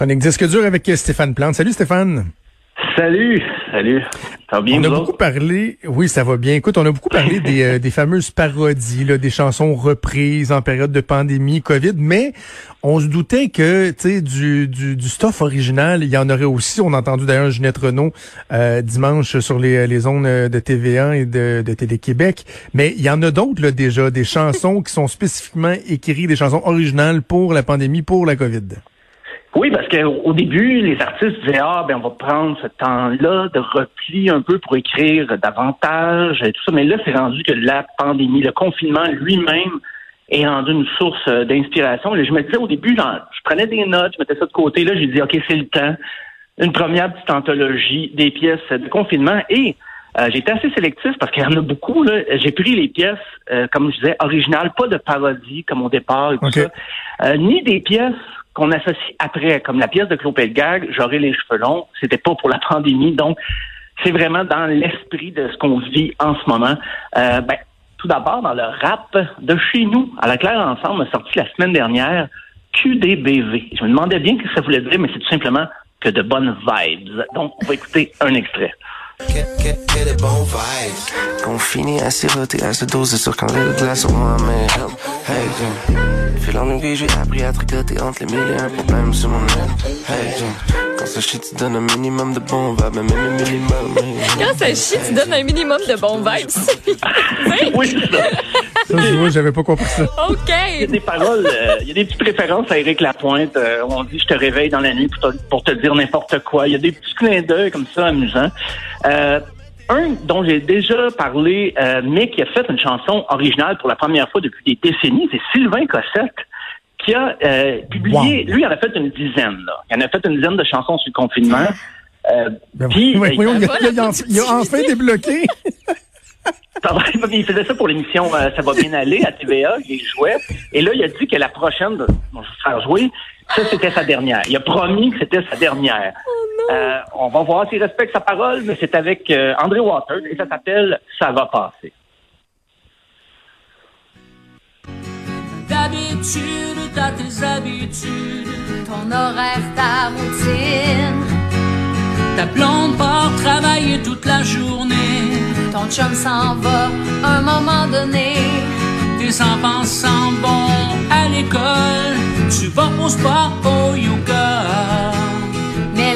Chronique disque dur avec Stéphane Plante. Salut Stéphane. Salut, salut. Ça va bien, on a beaucoup parlé, oui, ça va bien. Écoute, on a beaucoup parlé des, euh, des fameuses parodies, là, des chansons reprises en période de pandémie, COVID, mais on se doutait que, tu sais, du, du, du, stuff original, il y en aurait aussi. On a entendu d'ailleurs Ginette Renault euh, dimanche sur les, les zones de TVA et de, de Télé-Québec, mais il y en a d'autres là déjà, des chansons qui sont spécifiquement écrites, des chansons originales pour la pandémie, pour la COVID. Oui, parce qu'au début, les artistes disaient Ah, ben on va prendre ce temps-là de repli un peu pour écrire davantage et tout ça. Mais là, c'est rendu que la pandémie, le confinement lui-même est rendu une source euh, d'inspiration. Je me disais au début, je prenais des notes, je mettais ça de côté. Là, j'ai dit OK, c'est le temps. Une première petite anthologie des pièces de confinement et euh, j'ai été assez sélectif parce qu'il y en a beaucoup. J'ai pris les pièces, euh, comme je disais, originales, pas de parodie comme au départ et tout ça, ni des pièces qu'on associe après, comme la pièce de Claude Pelgag, J'aurai les cheveux longs, c'était pas pour la pandémie, donc c'est vraiment dans l'esprit de ce qu'on vit en ce moment. Euh, ben, tout d'abord, dans le rap de chez nous, à la Claire Ensemble a sorti la semaine dernière QDBV. Je me demandais bien ce que ça voulait dire, mais c'est tout simplement que de bonnes vibes. Donc, on va écouter un extrait. Que, que, que de bons vibes? Qu'on finit à siroter à se doser sur quand les glaces au moins, mais hey, Fil en aiguille, j'ai appris à tricoter entre les mille et un problèmes sur mon aile. Hey, quand ça chie, tu donnes un minimum de vibes, même un minimum. Quand ça chie, tu donnes un minimum de bons vibes. oui, c'est ça. Ça, j'avais pas compris ça. OK. Il y a des paroles, euh, il y a des petites références à Éric Lapointe. Euh, on dit je te réveille dans la nuit pour te, pour te dire n'importe quoi. Il y a des petits clins d'œil comme ça amusants. Euh, un dont j'ai déjà parlé, euh, mais qui a fait une chanson originale pour la première fois depuis des décennies, c'est Sylvain Cossette qui a euh, publié, lui, il en a fait une dizaine. Là. Il en a fait une dizaine de chansons sur le confinement. Euh, ben, puis, oui, il, a, enfin débloqué. il faisait ça pour l'émission Ça va bien aller à TVA, il jouait. Et là, il a dit que la prochaine, bon, je vais faire jouer, ça, c'était sa dernière. Il a promis que c'était sa dernière. Euh, on va voir s'il respecte sa parole, mais c'est avec euh, André Waters et ça s'appelle Ça va passer. D'habitude, t'as tes habitudes, ton horaire, ta routine. Ta blonde part travailler toute la journée. Ton chum s'en va un moment donné. Tes enfants s'en vont à l'école. Tu vas au sport,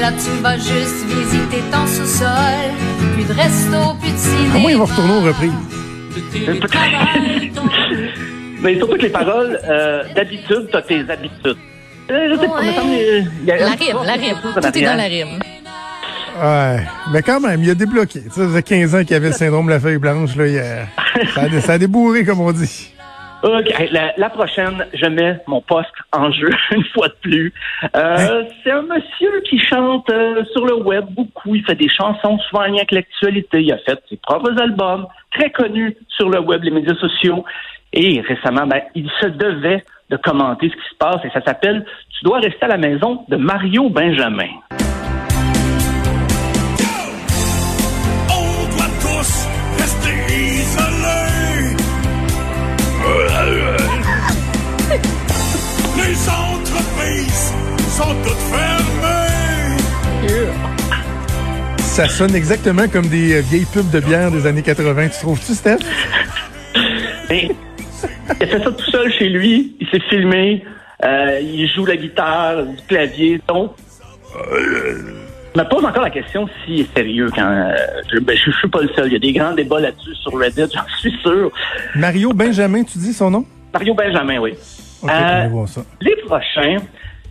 là, tu vas juste visiter ton sous-sol. Plus de resto, plus de cinéma. Comment ils vont retourner aux reprises? Mais surtout que les paroles, euh, d'habitude, t'as tes habitudes. Euh, je sais pas, ouais. la rime, la rime. Tout est dans la rime. Ouais, mais quand même, il a débloqué. Ça faisait 15 ans qu'il avait le syndrome de la feuille blanche. Là, ça, a, ça a débourré, comme on dit. OK. La, prochaine, je mets mon poste en jeu une fois de plus. Euh, hein? C'est un monsieur qui chante euh, sur le web beaucoup. Il fait des chansons souvent en lien avec l'actualité. Il a fait ses propres albums, très connus sur le web, les médias sociaux. Et récemment, ben, il se devait de commenter ce qui se passe et ça s'appelle Tu dois rester à la maison de Mario Benjamin. Ça sonne exactement comme des euh, vieilles pubs de bière des années 80. Tu trouves-tu, Steph? il a fait ça tout seul chez lui. Il s'est filmé. Euh, il joue la guitare, du clavier. Donc, je me pose encore la question s'il est sérieux quand euh, je, ben, je, suis pas le seul. Il y a des grands débats là-dessus sur Reddit, j'en suis sûr. Mario Benjamin, tu dis son nom? Mario Benjamin, oui. Les prochains,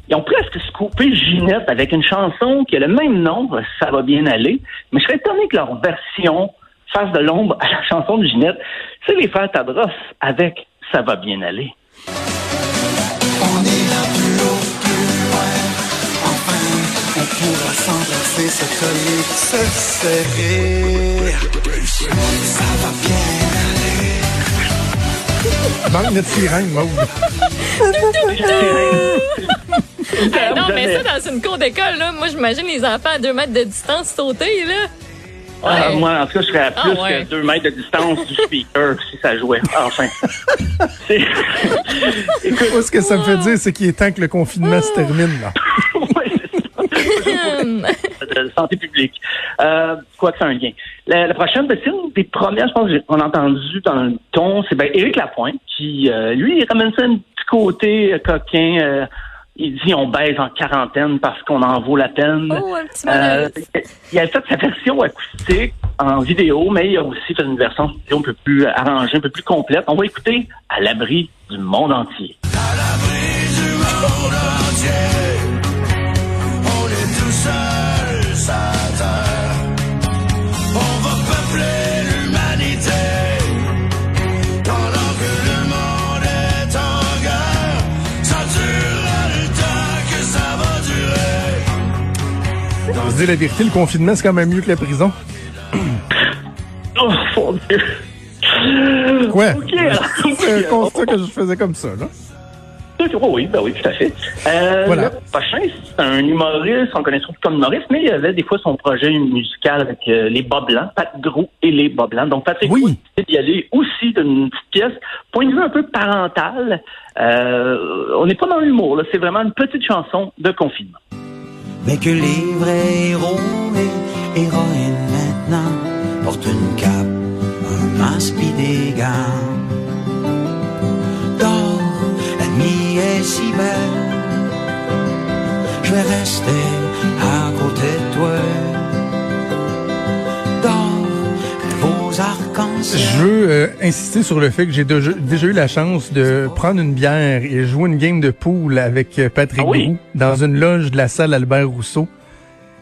ils ont presque scoopé Ginette avec une chanson qui a le même nom, Ça va bien aller, mais je serais étonné que leur version fasse de l'ombre à la chanson de Ginette, c'est les frères Tadros avec Ça va bien aller. On est là plus haut, plus loin. Enfin, on pourra s'embrasser, se coller, se serrer. Ça va bien aller. Manque notre sirène, non, mais ça, dans une cour d'école, là, moi, j'imagine les enfants à deux mètres de distance sauter, là. Ah, moi, en tout cas, je serais à ah, plus que deux mètres de distance du speaker si ça jouait. Enfin. Écoute, ce que ça me fait dire, c'est qu'il est temps que le confinement se termine. Là. de santé publique. Euh, quoi que c'est un lien. La, prochaine, ben, c'est une des premières, je pense, qu'on a entendu dans le ton, c'est ben, Éric Lapointe, qui, euh, lui, il ramène ça un petit côté euh, coquin. Il dit on baise en quarantaine parce qu'on en vaut la peine. Oh, un petit euh, il a fait sa version acoustique en vidéo, mais il a aussi fait une version un peu plus arrangée, un peu plus complète. On va écouter à l'abri du monde entier. À l'abri du monde entier, dire la vérité, le confinement, c'est quand même mieux que la prison. oh, mon Dieu. Quoi? c'est un constat que je faisais comme ça, là. oui, ben oui, tout à fait. Euh, voilà. Le prochain, c'est un humoriste, on connaît surtout comme humoriste, mais il avait des fois son projet musical avec euh, les Bas Blancs, Pat Gros et les Bas Blancs. Donc, Patrick oui. d'y aller aussi d'une petite pièce, point de vue un peu parental. Euh, on n'est pas dans l'humour, là, c'est vraiment une petite chanson de confinement mais que les vrais héros et héroïnes maintenant portent une cape, un masque pis des gants. Dors, la nuit est si belle, je vais rester à côté de toi. Je veux euh, insister sur le fait que j'ai déjà, eu la chance de prendre une bière et jouer une game de poule avec euh, Patrick ah dans une loge de la salle Albert Rousseau.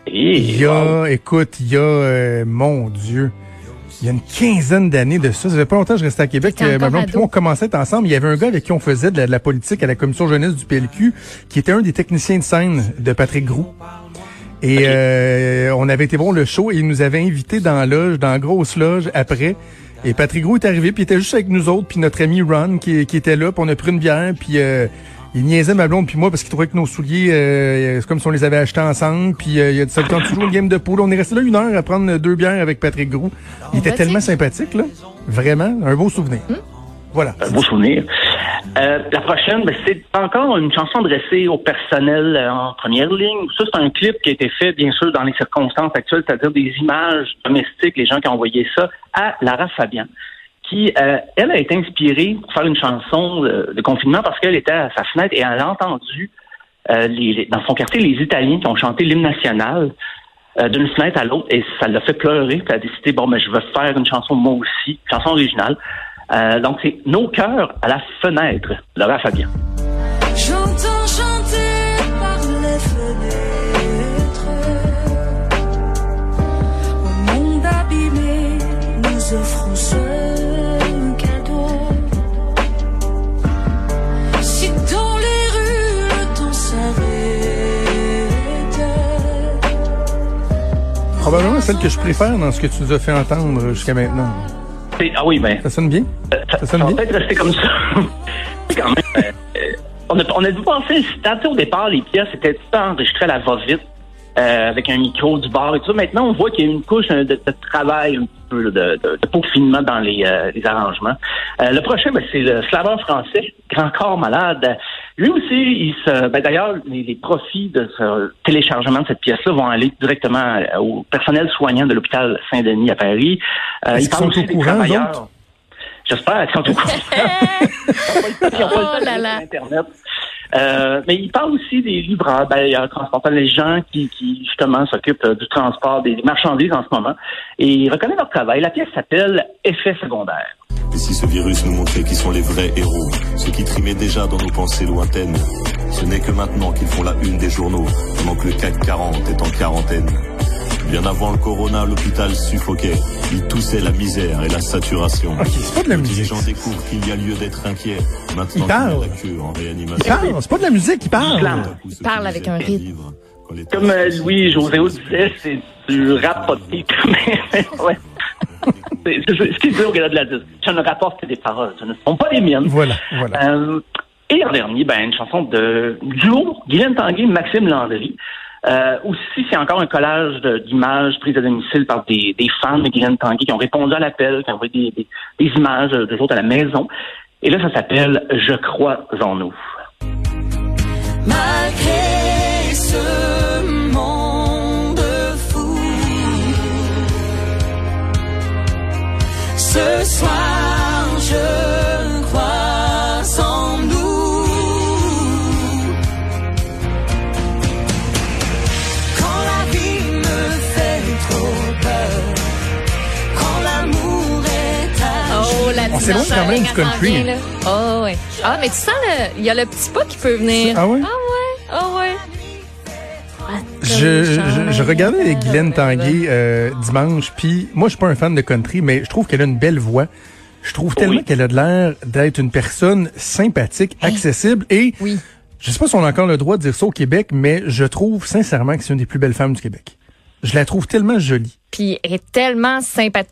il y a, écoute, il y a, euh, mon Dieu, il y a une quinzaine d'années de ça. Ça fait pas longtemps que je restais à Québec. Ma blonde on commençait ensemble. Il y avait un gars avec qui on faisait de la, politique à la commission jeunesse du PLQ, qui était un des techniciens de scène de Patrick Groux. Et euh, on avait été voir le show et il nous avait invités dans la loge, dans la grosse loge après. Et Patrick Gros est arrivé, puis il était juste avec nous autres, puis notre ami Ron qui, qui était là, puis on a pris une bière, puis euh, il niaisait ma blonde puis moi parce qu'il trouvait que nos souliers, euh, c'est comme si on les avait achetés ensemble. Puis il a dit ça le toujours une game de poule? On est resté là une heure à prendre deux bières avec Patrick Gros. Il était tellement sympathique là, vraiment, un beau souvenir. Hmm? Voilà. Un beau souvenir. Euh, la prochaine, ben, c'est encore une chanson adressée au personnel euh, en première ligne. Ça, c'est un clip qui a été fait, bien sûr, dans les circonstances actuelles, c'est-à-dire des images domestiques, les gens qui ont envoyé ça à Lara Fabian, qui, euh, elle, a été inspirée pour faire une chanson de, confinement parce qu'elle était à sa fenêtre et elle a entendu les, dans son quartier les Italiens qui ont chanté l'hymne national d'une fenêtre à l'autre et ça l'a fait pleurer. Puis elle a décidé, bon, mais ben, je veux faire une chanson moi aussi, chanson originale. Euh, donc, c'est Nos cœurs à la fenêtre, Laura Fabien. J'entends chanter par les fenêtres. Au monde abîmé, nous offrons ce cadeau. Si dans les rues le temps s'arrête. Probablement celle que je préfère dans ce que tu nous as fait entendre jusqu'à maintenant. Ah oui, ben. Ça sonne bien? Ça, sonne bien? peut-être rester comme ça. quand même. Euh, on, a, on a dû penser, au départ, les pièces étaient tout enregistrées à la va-vite. Euh, avec un micro du bar et tout ça. Maintenant, on voit qu'il y a une couche de, de travail un petit peu de, de, peaufinement dans les, euh, les arrangements. Euh, le prochain, ben, c'est le slaveur français, Grand Corps Malade. Lui aussi, il se, ben, d'ailleurs, les, profits de ce téléchargement de cette pièce-là vont aller directement au personnel soignant de l'hôpital Saint-Denis à Paris. Euh, ils sont au courant, travailleurs. J'espère qu'ils sont au courant. oh Internet. Euh, mais il parle aussi des livreurs, ben, transportant les gens qui, qui justement s'occupent euh, du transport des marchandises en ce moment. Et il reconnaît leur travail. La pièce s'appelle Effet secondaire. Et si ce virus nous montrait qui sont les vrais héros, ceux qui trimaient déjà dans nos pensées lointaines, ce n'est que maintenant qu'ils font la une des journaux, pendant que le CAC 40 est en quarantaine. Bien avant le corona, l'hôpital suffoquait. Il toussait la misère et la saturation. Ok, c'est pas de la Les musique. gens découvrent qu'il y a lieu d'être inquiet. Maintenant Il parle. qu'il y a la queue en Il réanimation. parle, c'est pas de la musique, il parle. Il parle avec un rythme. Comme euh, Louis José disait, c'est du rap pas de titre. Mais, ouais. Ce qu'il dit au gala de la disque. Je ne rapporte que des paroles. Ce ne sont pas les miennes. Voilà, voilà. Euh, et en dernier, ben, une chanson de duo, Guylaine Tanguay, Maxime Landry. Euh, aussi, c'est encore un collage d'images prises à domicile par des, des fans de Guylaine Tanguay qui ont répondu à l'appel, qui ont envoyé des, des, des images de autres à la maison. Et là, ça s'appelle Je crois en nous. Oh, quand même du country. Oh, ouais. Ah, mais tu sens, le- il y a le petit pas qui peut venir. Ah ouais? Ah ouais, ah ouais. Je, je, je regardais Guylaine Tanguay euh, dimanche, puis moi, je suis pas un fan de country, mais je trouve qu'elle a une belle voix. Je trouve tellement Oui. qu'elle a de l'air d'être une personne sympathique, accessible, et Oui. je sais pas si on a encore le droit de dire ça au Québec, mais je trouve sincèrement que c'est une des plus belles femmes du Québec. Je la trouve tellement jolie. Puis elle est tellement sympathique.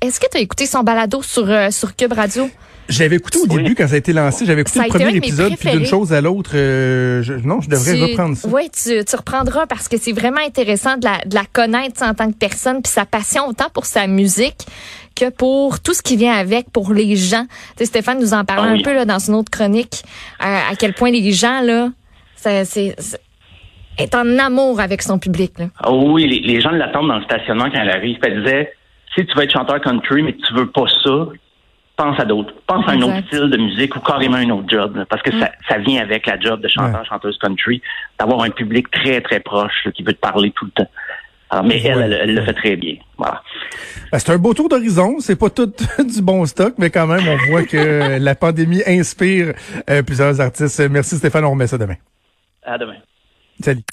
Est-ce que tu as écouté son balado sur, euh, sur Cube Radio? J'avais écouté au Oui. début quand ça a été lancé, j'avais écouté le premier épisode, puis d'une chose à l'autre, euh, je- non, je devrais Tu- reprendre ça. Oui, tu, tu reprendras parce que c'est vraiment intéressant de la, de la connaître tu sais, en tant que personne, puis sa passion autant pour sa musique que pour tout ce qui vient avec, pour les gens. Tu sais, Stéphane nous en parlait Ah oui. un peu là, dans une autre chronique, à, à quel point les gens, là, ça, c'est, c'est- est en amour avec son public. Là. Ah oui, les, les gens l'attendent dans le stationnement quand elle arrive. Elle disait, si tu veux être chanteur country, mais que tu veux pas ça, pense à d'autres. Pense à un autre style de musique ou carrément un autre job. là, parce que ça, ça vient avec la job de chanteur, chanteuse country, d'avoir un public très, très proche là, qui veut te parler tout le temps. Alors, mais Ouais. elle, elle le fait très bien. Voilà. Ben, c'est un beau tour d'horizon, c'est pas tout du bon stock, mais quand même, on voit que la pandémie inspire euh, plusieurs artistes. Merci Stéphane, on remet ça demain. À demain. Salut.